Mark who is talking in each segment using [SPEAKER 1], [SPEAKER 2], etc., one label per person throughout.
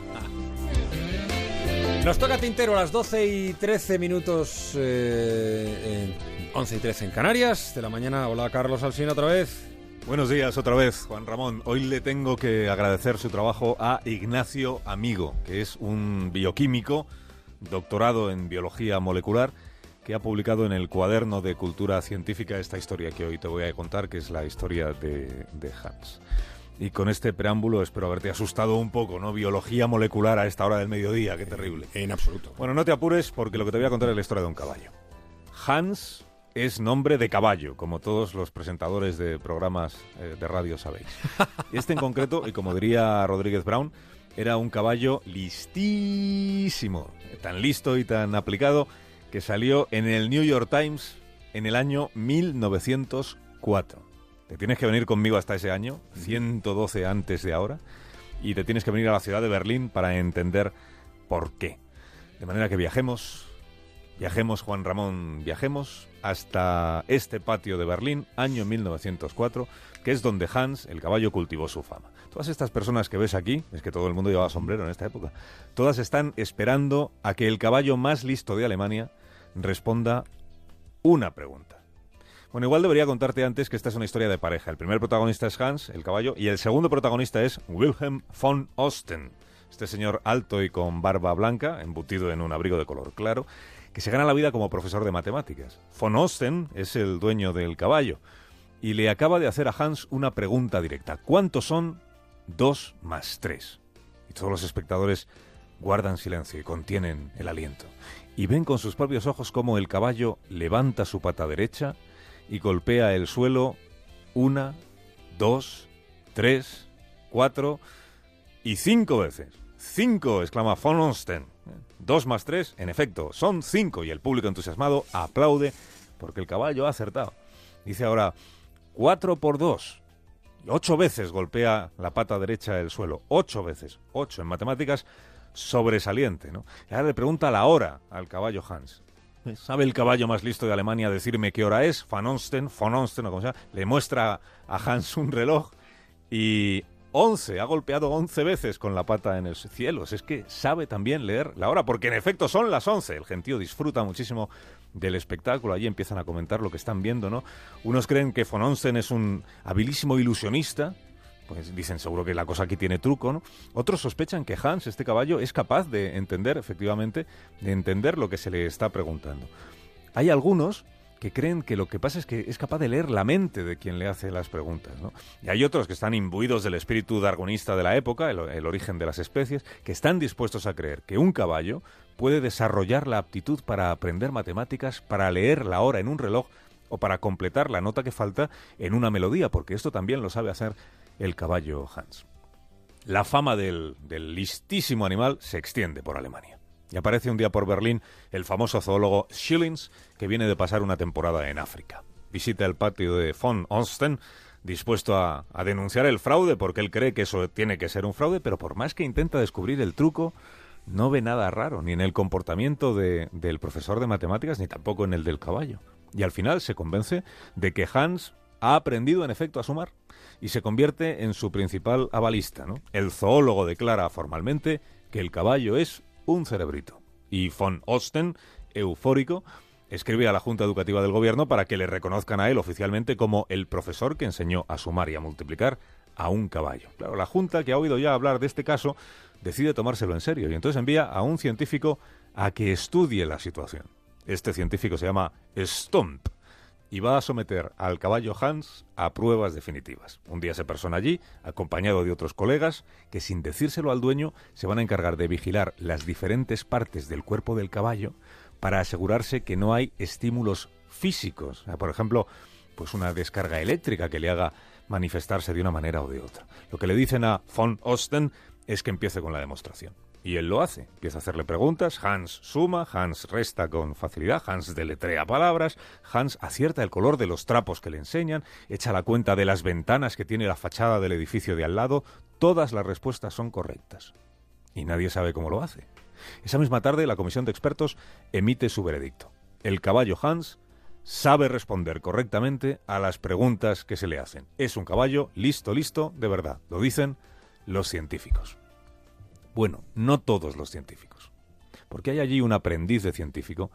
[SPEAKER 1] Nos toca Tintero a las 12 y 13 minutos, eh, 11 y 13 en Canarias de la mañana. Hola Carlos Alsina otra vez.
[SPEAKER 2] Buenos días otra vez, Juan Ramón. Hoy le tengo que agradecer su trabajo a Ignacio Amigo, que es un bioquímico, doctorado en biología molecular, que ha publicado en el cuaderno de cultura científica esta historia que hoy te voy a contar, que es la historia de, de Hans. Y con este preámbulo espero haberte asustado un poco, ¿no? Biología molecular a esta hora del mediodía, qué terrible.
[SPEAKER 1] En absoluto.
[SPEAKER 2] Bueno, no te apures porque lo que te voy a contar es la historia de un caballo. Hans es nombre de caballo, como todos los presentadores de programas eh, de radio sabéis. Este en concreto, y como diría Rodríguez Brown, era un caballo listísimo, tan listo y tan aplicado que salió en el New York Times en el año 1904. Te tienes que venir conmigo hasta ese año, 112 antes de ahora, y te tienes que venir a la ciudad de Berlín para entender por qué. De manera que viajemos, viajemos Juan Ramón, viajemos hasta este patio de Berlín, año 1904, que es donde Hans, el caballo, cultivó su fama. Todas estas personas que ves aquí, es que todo el mundo llevaba sombrero en esta época, todas están esperando a que el caballo más listo de Alemania responda una pregunta. Bueno, igual debería contarte antes que esta es una historia de pareja. El primer protagonista es Hans, el caballo, y el segundo protagonista es Wilhelm von Osten. Este señor alto y con barba blanca, embutido en un abrigo de color claro, que se gana la vida como profesor de matemáticas. Von Osten es el dueño del caballo y le acaba de hacer a Hans una pregunta directa. ¿Cuántos son dos más tres? Y todos los espectadores guardan silencio y contienen el aliento. Y ven con sus propios ojos cómo el caballo levanta su pata derecha y golpea el suelo una, dos, tres, cuatro y cinco veces. ¡Cinco! exclama von Osten. Dos más tres, en efecto, son cinco y el público entusiasmado aplaude porque el caballo ha acertado. Dice ahora, cuatro por dos. Ocho veces golpea la pata derecha el suelo. Ocho veces. Ocho en matemáticas, sobresaliente, ¿no? Y ahora le pregunta la hora al caballo Hans. ¿Sabe el caballo más listo de Alemania decirme qué hora es? Van Onsten, von Onsten o como sea. Le muestra a Hans un reloj y 11, ha golpeado 11 veces con la pata en el cielo. Es que sabe también leer la hora, porque en efecto son las 11. El gentío disfruta muchísimo del espectáculo. Allí empiezan a comentar lo que están viendo, ¿no? Unos creen que von Onsten es un habilísimo ilusionista, pues dicen seguro que la cosa aquí tiene truco, ¿no? Otros sospechan que Hans, este caballo, es capaz de entender, efectivamente, de entender lo que se le está preguntando. Hay algunos que creen que lo que pasa es que es capaz de leer la mente de quien le hace las preguntas. ¿no? Y hay otros que están imbuidos del espíritu darwinista de la época, el, el, origen de las especies, que están dispuestos a creer que un caballo puede desarrollar la aptitud para aprender matemáticas, para leer la hora en un reloj o para completar la nota que falta en una melodía, porque esto también lo sabe hacer el caballo Hans. La fama del, listísimo animal se extiende por Alemania. Y aparece un día por Berlín el famoso zoólogo Schillings, que viene de pasar una temporada en África. Visita el patio de von Osten, dispuesto a, denunciar el fraude, porque él cree que eso tiene que ser un fraude, pero por más que intenta descubrir el truco, no ve nada raro, ni en el comportamiento de, del profesor de matemáticas, ni tampoco en el del caballo. Y al final se convence de que Hans ha aprendido en efecto a sumar y se convierte en su principal avalista. ¿no? El zoólogo declara formalmente que el caballo es un cerebrito. Y von Osten, eufórico, escribe a la Junta Educativa del Gobierno para que le reconozcan a él oficialmente como el profesor que enseñó a sumar y a multiplicar a un caballo. Claro, la Junta, que ha oído ya hablar de este caso, decide tomárselo en serio y entonces envía a un científico a que estudie la situación. Este científico se llama Stump y va a someter al caballo Hans a pruebas definitivas. Un día se persona allí, acompañado de otros colegas, que sin decírselo al dueño se van a encargar de vigilar las diferentes partes del cuerpo del caballo para asegurarse que no hay estímulos físicos. Por ejemplo, pues una descarga eléctrica que le haga manifestarse de una manera o de otra. Lo que le dicen a von Osten es que empiece con la demostración. Y él lo hace. Empieza a hacerle preguntas. Hans suma, Hans resta con facilidad, Hans deletrea palabras, Hans acierta el color de los trapos que le enseñan, echa la cuenta de las ventanas que tiene la fachada del edificio de al lado. Todas las respuestas son correctas. Y nadie sabe cómo lo hace. Esa misma tarde, la comisión de expertos emite su veredicto. El caballo Hans sabe responder correctamente a las preguntas que se le hacen. Es un caballo listo, listo, de verdad. Lo dicen los científicos. Bueno, no todos los científicos. Porque hay allí un aprendiz de científico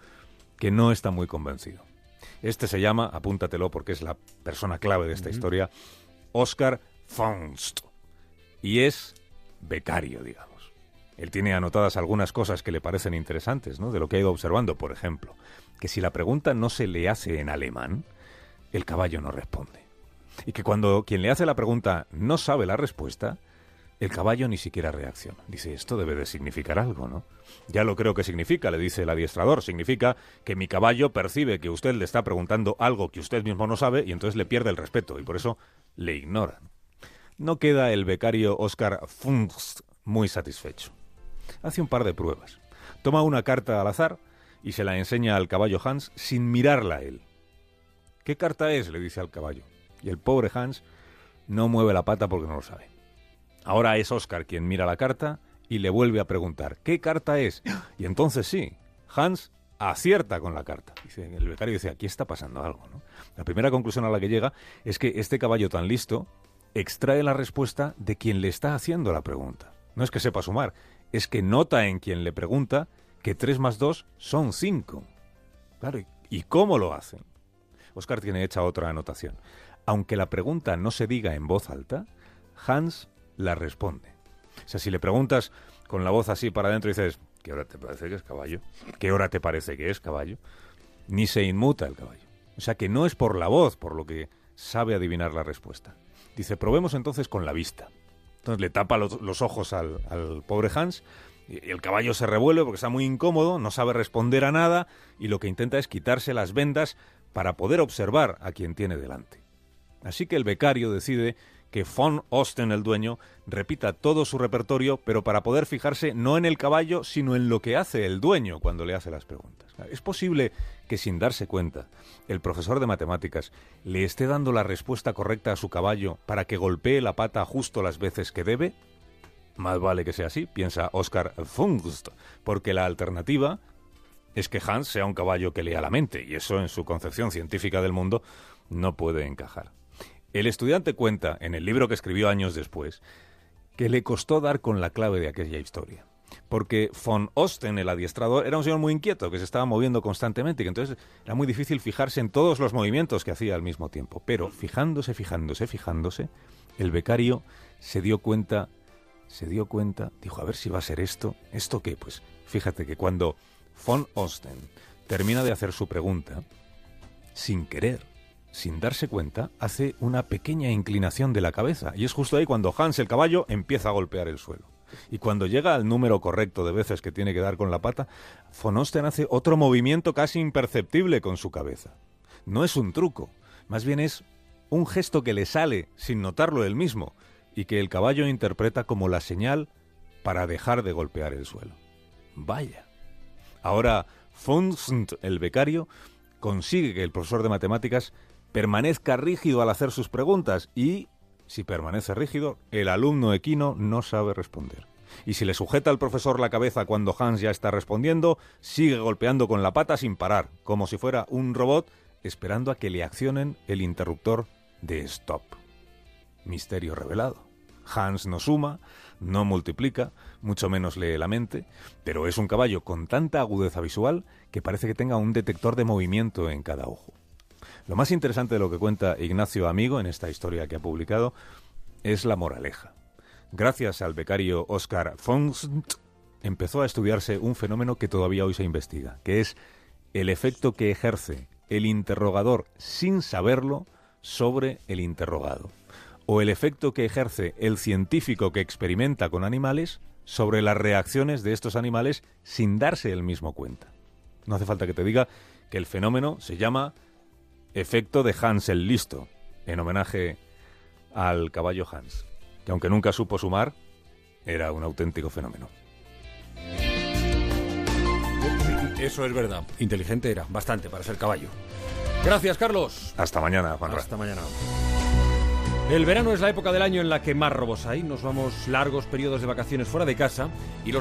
[SPEAKER 2] que no está muy convencido. Este se llama, apúntatelo porque es la persona clave de esta historia, Oscar Faunst. Y es becario, digamos. Él tiene anotadas algunas cosas que le parecen interesantes, ¿no? De lo que ha ido observando, por ejemplo, que si la pregunta no se le hace en alemán, el caballo no responde. Y que cuando quien le hace la pregunta no sabe la respuesta, el caballo ni siquiera reacciona. Dice, esto debe de significar algo, ¿no? Ya lo creo que significa, le dice el adiestrador. Significa que mi caballo percibe que usted le está preguntando algo que usted mismo no sabe y entonces le pierde el respeto y por eso le ignora. No queda el becario Oscar Funst muy satisfecho. Hace un par de pruebas. Toma una carta al azar y se la enseña al caballo Hans sin mirarla a él. ¿Qué carta es? le dice al caballo. Y el pobre Hans no mueve la pata porque no lo sabe. Ahora es Oscar quien mira la carta y le vuelve a preguntar, ¿qué carta es? Y entonces sí, Hans acierta con la carta. El becario dice, aquí está pasando algo. La primera conclusión a la que llega es que este caballo tan listo extrae la respuesta de quien le está haciendo la pregunta. No es que sepa sumar, es que nota en quien le pregunta que 3 más 2 son 5. Claro, ¿y cómo lo hacen? Oscar tiene hecha otra anotación. Aunque la pregunta no se diga en voz alta, Hans la responde. O sea, si le preguntas con la voz así para adentro dices, ¿qué hora te parece que es caballo? ¿Qué hora te parece que es caballo? Ni se inmuta el caballo. O sea que no es por la voz por lo que sabe adivinar la respuesta. Dice, probemos entonces con la vista. Entonces le tapa los, ojos al, al pobre Hans y el caballo se revuelve porque está muy incómodo, no sabe responder a nada y lo que intenta es quitarse las vendas para poder observar a quien tiene delante. Así que el becario decide que von Osten, el dueño, repita todo su repertorio, pero para poder fijarse no en el caballo, sino en lo que hace el dueño cuando le hace las preguntas. Es posible que sin darse cuenta, el profesor de matemáticas le esté dando la respuesta correcta a su caballo para que golpee la pata justo las veces que debe. Más vale que sea así, piensa Oscar Fungst, porque la alternativa es que Hans sea un caballo que lea la mente, y eso en su concepción científica del mundo no puede encajar. El estudiante cuenta, en el libro que escribió años después, que le costó dar con la clave de aquella historia. Porque von Osten, el adiestrador, era un señor muy inquieto, que se estaba moviendo constantemente, y que entonces era muy difícil fijarse en todos los movimientos que hacía al mismo tiempo. Pero fijándose, fijándose, fijándose, el becario se dio cuenta, se dio cuenta, dijo, a ver si va a ser esto. ¿Esto qué? Pues fíjate que cuando von Osten termina de hacer su pregunta, sin querer, sin darse cuenta, hace una pequeña inclinación de la cabeza. Y es justo ahí cuando Hans el caballo empieza a golpear el suelo. Y cuando llega al número correcto de veces que tiene que dar con la pata, von Osten hace otro movimiento casi imperceptible con su cabeza. No es un truco, más bien es un gesto que le sale sin notarlo él mismo y que el caballo interpreta como la señal para dejar de golpear el suelo. Vaya. Ahora, Funst, el becario, consigue que el profesor de matemáticas permanezca rígido al hacer sus preguntas y, si permanece rígido, el alumno equino no sabe responder. Y si le sujeta al profesor la cabeza cuando Hans ya está respondiendo, sigue golpeando con la pata sin parar, como si fuera un robot esperando a que le accionen el interruptor de stop. Misterio revelado. Hans no suma, no multiplica, mucho menos lee la mente, pero es un caballo con tanta agudeza visual que parece que tenga un detector de movimiento en cada ojo. Lo más interesante de lo que cuenta Ignacio Amigo en esta historia que ha publicado es la moraleja. Gracias al becario Oscar Fons empezó a estudiarse un fenómeno que todavía hoy se investiga, que es el efecto que ejerce el interrogador sin saberlo sobre el interrogado, o el efecto que ejerce el científico que experimenta con animales sobre las reacciones de estos animales sin darse el mismo cuenta. No hace falta que te diga que el fenómeno se llama efecto de Hans el Listo, en homenaje al caballo Hans, que aunque nunca supo sumar, era un auténtico fenómeno.
[SPEAKER 1] Eso es verdad. Inteligente era, bastante para ser caballo. Gracias, Carlos.
[SPEAKER 2] Hasta mañana, Juan
[SPEAKER 1] Hasta mañana. El verano es la época del año en la que más robos hay. Nos vamos largos periodos de vacaciones fuera de casa y los